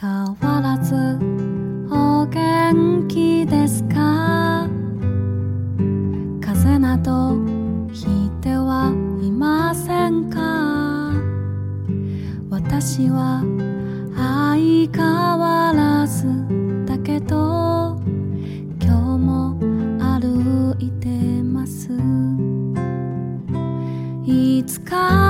変わらずお元気ですか？風邪などひいてはいませんか？私は相変わらずだけど今日も歩いてます。いつか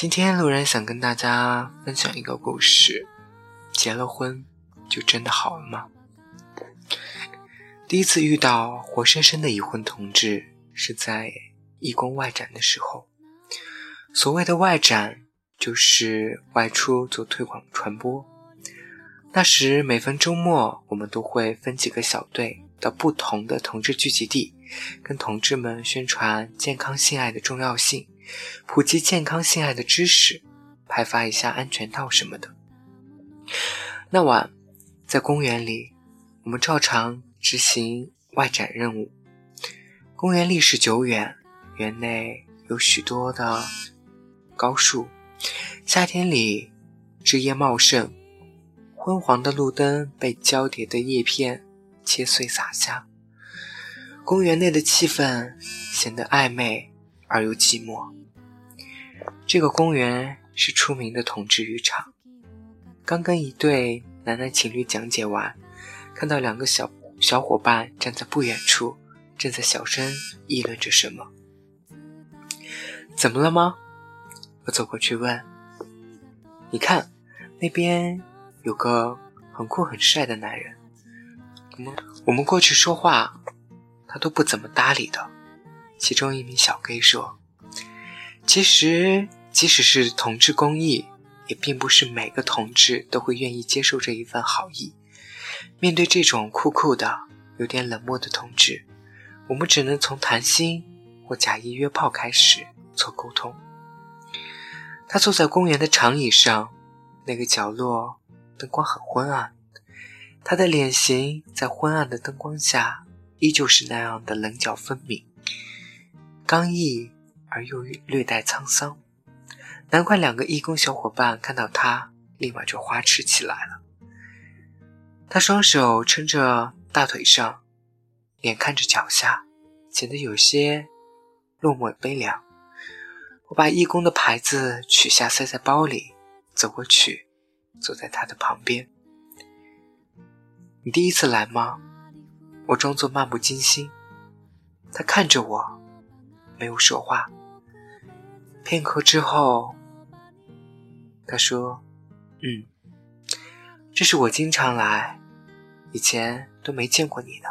今天路人想跟大家分享一个故事：结了婚就真的好了吗？第一次遇到活生生的已婚同志是在义工外展的时候。所谓的外展，就是外出做推广传播。那时每逢周末，我们都会分几个小队到不同的同志聚集地，跟同志们宣传健康性爱的重要性，普及健康性爱的知识，派发一下安全套什么的。那晚在公园里，我们照常执行外展任务。公园历史久远，园内有许多的高树，夏天里枝叶茂盛，昏黄的路灯被交叠的叶片切碎洒下，公园内的气氛显得暧昧而又寂寞。这个公园是出名的同志浴场。刚跟一对男男情侣讲解完，看到两个小小伙伴站在不远处，正在小声议论着什么。怎么了吗？我走过去问。你看，那边有个很酷很帅的男人。我们我们过去说话，他都不怎么搭理的。其中一名小 gay 说：“其实，即使是同志公益，也并不是每个同志都会愿意接受这一份好意。面对这种酷酷的、有点冷漠的同志，我们只能从谈心或假意约炮开始做沟通。”他坐在公园的长椅上，那个角落灯光很昏暗，他的脸型在昏暗的灯光下依旧是那样的棱角分明，刚毅而又略带沧桑。难怪两个义工小伙伴看到他，立马就花痴起来了。他双手撑着大腿上，脸看着脚下，显得有些落寞悲凉。我把义工的牌子取下，塞在包里，走过去，坐在他的旁边。你第一次来吗？我装作漫不经心。他看着我，没有说话。片刻之后，他说：“嗯，这是我经常来，以前都没见过你呢。”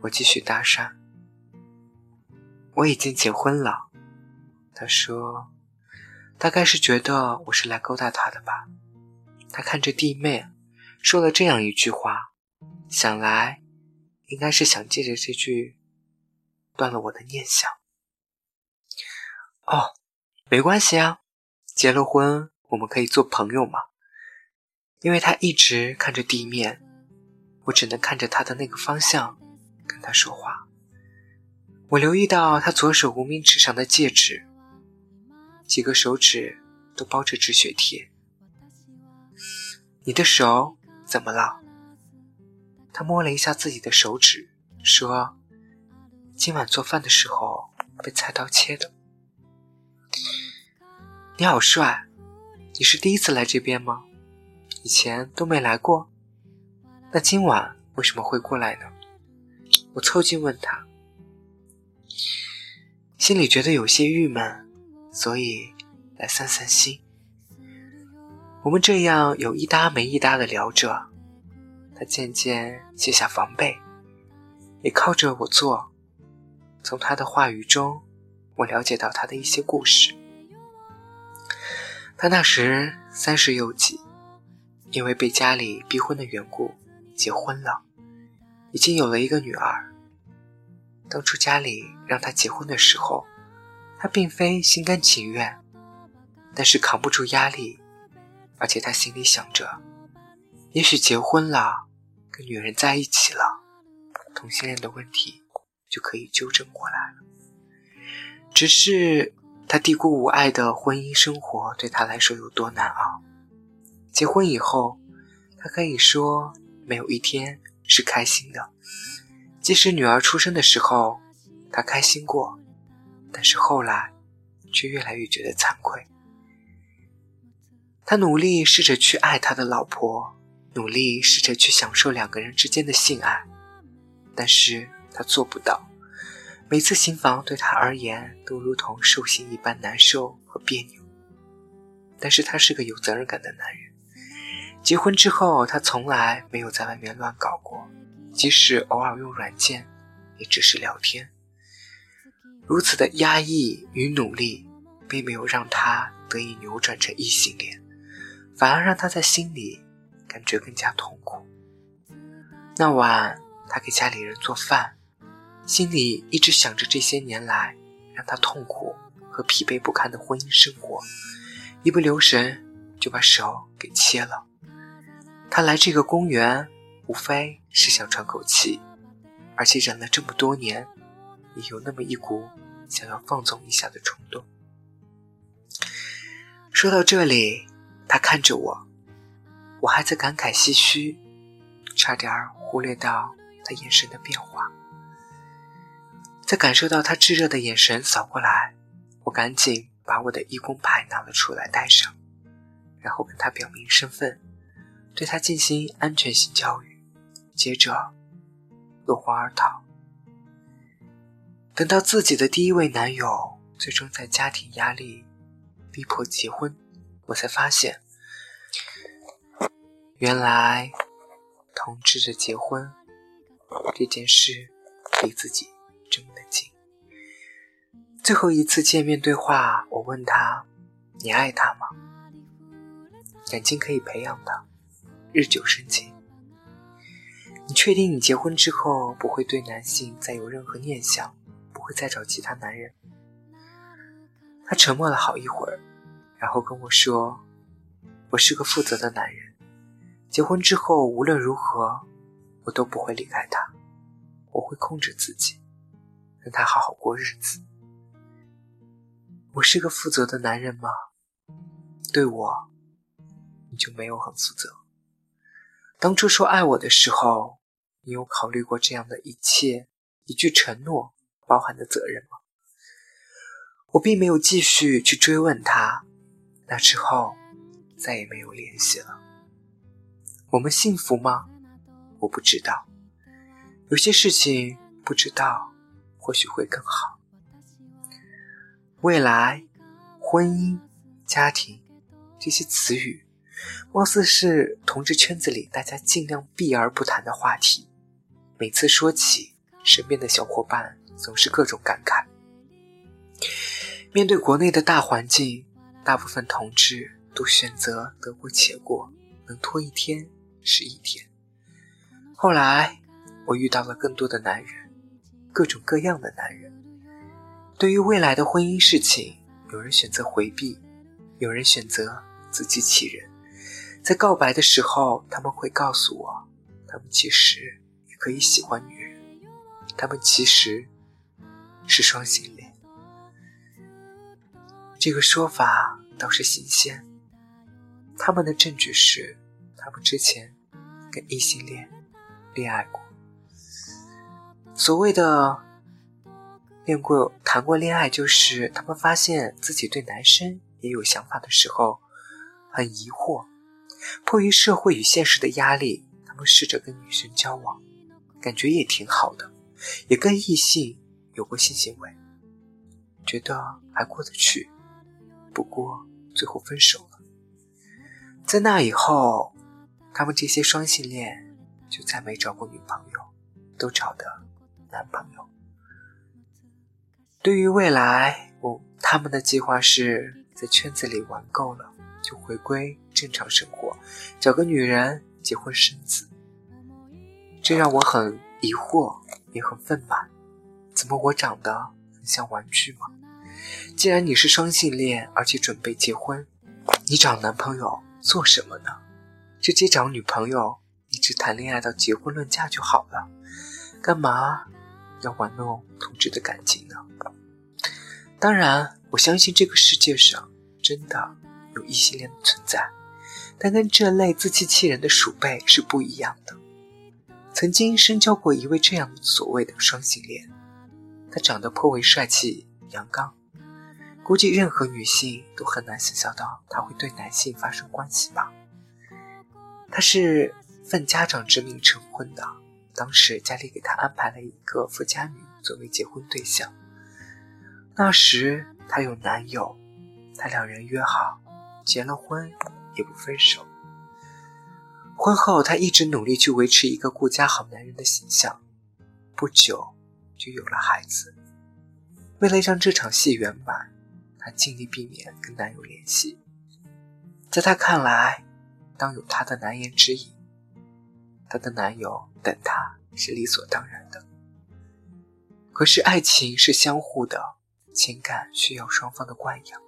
我继续搭讪：“我已经结婚了。”他说：“大概是觉得我是来勾搭他的吧。”他看着弟妹，说了这样一句话，想来应该是想借着这句断了我的念想。哦，没关系啊，结了婚我们可以做朋友嘛。因为他一直看着地面，我只能看着他的那个方向跟他说话。我留意到他左手无名指上的戒指。几个手指都包着止血贴。你的手怎么了？他摸了一下自己的手指，说：“今晚做饭的时候被菜刀切的。”你好帅！你是第一次来这边吗？以前都没来过。那今晚为什么会过来呢？我凑近问他，心里觉得有些郁闷。所以，来散散心。我们这样有一搭没一搭的聊着，他渐渐卸下防备，也靠着我坐，从他的话语中，我了解到他的一些故事。他那时三十有几，因为被家里逼婚的缘故，结婚了，已经有了一个女儿。当初家里让他结婚的时候，他并非心甘情愿，但是扛不住压力，而且他心里想着，也许结婚了，跟女人在一起了，同性恋的问题就可以纠正过来了。只是他低估无爱的婚姻生活对他来说有多难熬。结婚以后，他可以说没有一天是开心的。即使女儿出生的时候，他开心过，但是后来却越来越觉得惭愧。他努力试着去爱他的老婆，努力试着去享受两个人之间的性爱，但是他做不到。每次行房对他而言都如同受刑一般难受和别扭。但是他是个有责任感的男人，结婚之后他从来没有在外面乱搞过。即使偶尔用软件，也只是聊天。如此的压抑与努力，并没有让他得以扭转成异性恋，反而让他在心里感觉更加痛苦。那晚，他给家里人做饭，心里一直想着这些年来让他痛苦和疲惫不堪的婚姻生活，一不留神就把手给切了。他来这个公园。无非是想喘口气，而且忍了这么多年，也有那么一股想要放纵一下的冲动。说到这里，他看着我，我还在感慨唏嘘，差点忽略到他眼神的变化。在感受到他炙热的眼神扫过来，我赶紧把我的义工牌拿了出来戴上，然后跟他表明身份，对他进行安全性教育。接着落荒而逃。等到自己的第一位男友最终在家庭压力逼迫结婚，我才发现，原来同志的结婚这件事离自己。最后一次见面对话，我问他：“你爱他吗？感情可以培养的，日久生情。”你确定你结婚之后不会对男性再有任何念想，不会再找其他男人？他沉默了好一会儿，然后跟我说：“我是个负责的男人，结婚之后无论如何，我都不会离开他，我会控制自己，让他好好过日子。”我是个负责的男人吗？对我，你就没有很负责？当初说爱我的时候，你有考虑过这样的一切一句承诺包含的责任吗？我并没有继续去追问他，那之后再也没有联系了。我们幸福吗？我不知道。有些事情不知道，或许会更好。未来、婚姻、家庭这些词语。貌似是同志圈子里大家尽量避而不谈的话题。每次说起，身边的小伙伴总是各种感慨。面对国内的大环境，大部分同志都选择得过且过，能拖一天是一天。后来，我遇到了更多的男人，各种各样的男人。对于未来的婚姻事情，有人选择回避，有人选择自欺欺人。在告白的时候，他们会告诉我，他们其实也可以喜欢女人，他们其实是双性恋。这个说法倒是新鲜。他们的证据是，他们之前跟异性恋恋爱过。所谓的恋过、谈过恋爱，就是他们发现自己对男生也有想法的时候，很疑惑。迫于社会与现实的压力，他们试着跟女生交往，感觉也挺好的，也跟异性有过性行为，觉得还过得去。不过最后分手了。在那以后，他们这些双性恋就再没找过女朋友，都找的男朋友。对于未来，我他们的计划是在圈子里玩够了，就回归正常生活，找个女人结婚生子。这让我很疑惑，也很愤懑。怎么我长得很像玩具吗？既然你是双性恋，而且准备结婚，你找男朋友做什么呢？直接找女朋友，一直谈恋爱到结婚论嫁就好了，干嘛要玩弄同志的感情呢？当然，我相信这个世界上真的有异性恋的存在，但跟这类自欺欺人的鼠辈是不一样的。曾经深交过一位这样所谓的双性恋，他长得颇为帅气阳刚，估计任何女性都很难想象到他会对男性发生关系吧。他是奉家长之命成婚的，当时家里给他安排了一个富家女作为结婚对象。那时她有男友，他两人约好，结了婚也不分手。婚后，她一直努力去维持一个顾家好男人的形象，不久就有了孩子。为了让这场戏圆满，她尽力避免跟男友联系。在她看来，当有她的难言之隐，她的男友等她是理所当然的。可是爱情是相互的，情感需要双方的惯养。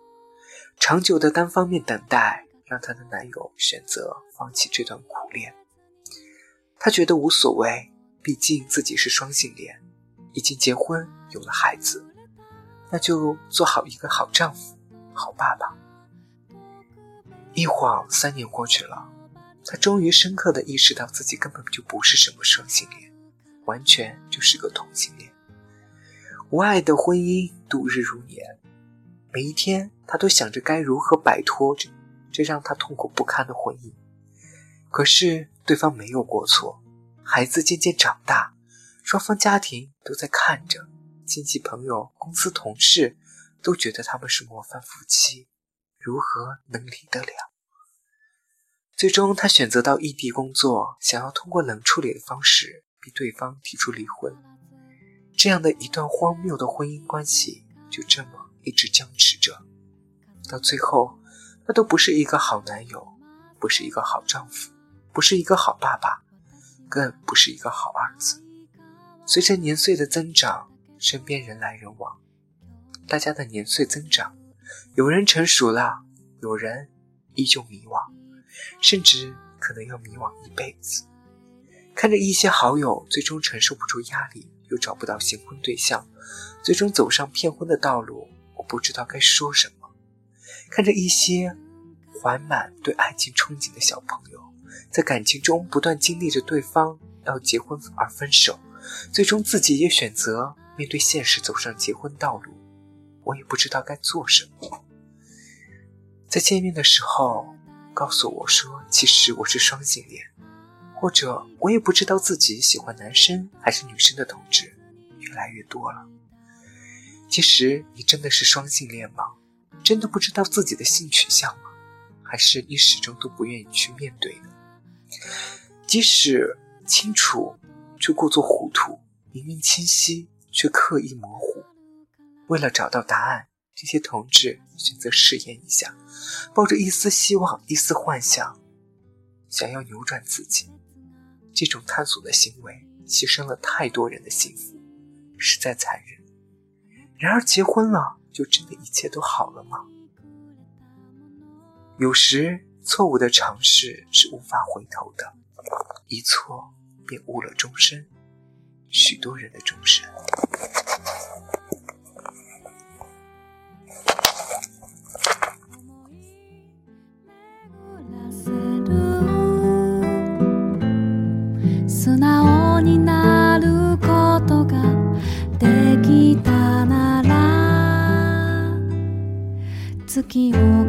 长久的单方面等待，让她的男友选择放弃这段苦恋。她觉得无所谓，毕竟自己是双性恋，已经结婚有了孩子，那就做好一个好丈夫、好爸爸。一晃三年过去了，他终于深刻的意识到自己根本就不是什么双性恋，完全就是个同性恋。无爱的婚姻度日如年，每一天他都想着该如何摆脱这这让他痛苦不堪的婚姻。可是对方没有过错，孩子渐渐长大，双方家庭都在看着，亲戚朋友、公司同事都觉得他们是模范夫妻。如何能离得了？最终，他选择到异地工作，想要通过冷处理的方式逼对方提出离婚。这样的一段荒谬的婚姻关系就这么一直僵持着，到最后，他都不是一个好男友，不是一个好丈夫，不是一个好爸爸，更不是一个好儿子。随着年岁的增长，身边人来人往，大家的年岁增长。有人成熟了，有人依旧迷惘，甚至可能要迷惘一辈子。看着一些好友最终承受不住压力，又找不到新婚对象，最终走上骗婚的道路，我不知道该说什么。看着一些怀满对爱情憧憬的小朋友，在感情中不断经历着对方要结婚而分手，最终自己也选择面对现实走上结婚道路。我也不知道该做什么。在见面的时候，告诉我说，其实我是双性恋，或者我也不知道自己喜欢男生还是女生的同志，越来越多了。其实你真的是双性恋吗？真的不知道自己的性取向吗？还是你始终都不愿意去面对呢？即使清楚，却故作糊涂；明明清晰，却刻意模糊。为了找到答案，这些同志选择试验一下，抱着一丝希望、一丝幻想，想要扭转自己。这种探索的行为，牺牲了太多人的幸福，实在残忍。然而，结婚了，就真的一切都好了吗？有时，错误的尝试是无法回头的，一错便误了终身，许多人的终身。की ओर